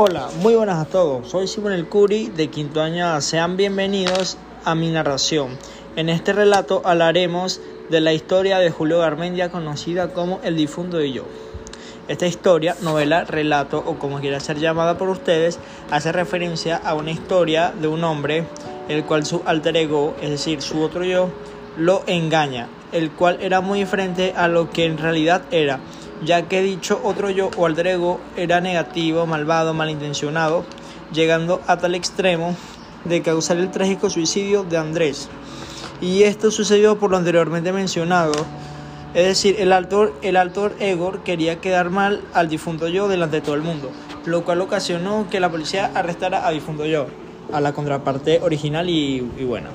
Hola, muy buenas a todos. Soy Simón El Curi de Quinto Año. Sean bienvenidos a mi narración. En este relato hablaremos de la historia de Julio Garmendia conocida como El difunto y yo. Esta historia, novela, relato o como quiera ser llamada por ustedes, hace referencia a una historia de un hombre el cual su alter ego, es decir, su otro yo, lo engaña, el cual era muy diferente a lo que en realidad era ya que dicho otro yo o alter ego era negativo, malvado, malintencionado, llegando a tal extremo de causar el trágico suicidio de Andrés. Y esto sucedió por lo anteriormente mencionado, es decir, el altor, el ego quería quedar mal al difunto yo delante de todo el mundo, lo cual ocasionó que la policía arrestara a difunto yo, a la contraparte original y, y buena.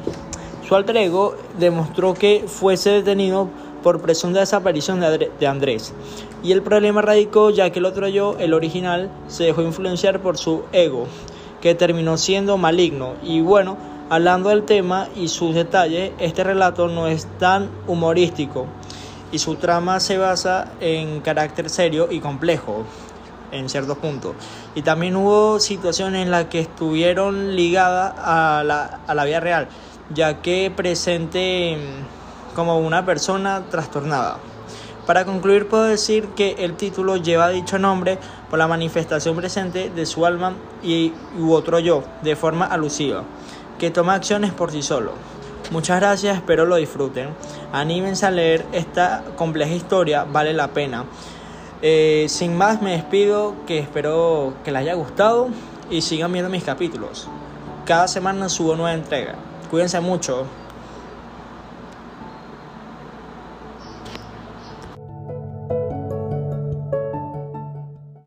Su alter ego demostró que fuese detenido por presunta desaparición de Andrés. Y el problema radicó ya que el otro yo, el original, se dejó influenciar por su ego, que terminó siendo maligno. Y bueno, hablando del tema y sus detalles, este relato no es tan humorístico y su trama se basa en carácter serio y complejo en ciertos puntos. Y también hubo situaciones en las que estuvieron ligadas a la, a la vida real, ya que presente como una persona trastornada. Para concluir puedo decir que el título lleva dicho nombre por la manifestación presente de su alma y u otro yo, de forma alusiva, que toma acciones por sí solo. Muchas gracias, espero lo disfruten. Anímense a leer esta compleja historia, vale la pena. Eh, sin más me despido, que espero que les haya gustado y sigan viendo mis capítulos. Cada semana subo nueva entrega. Cuídense mucho.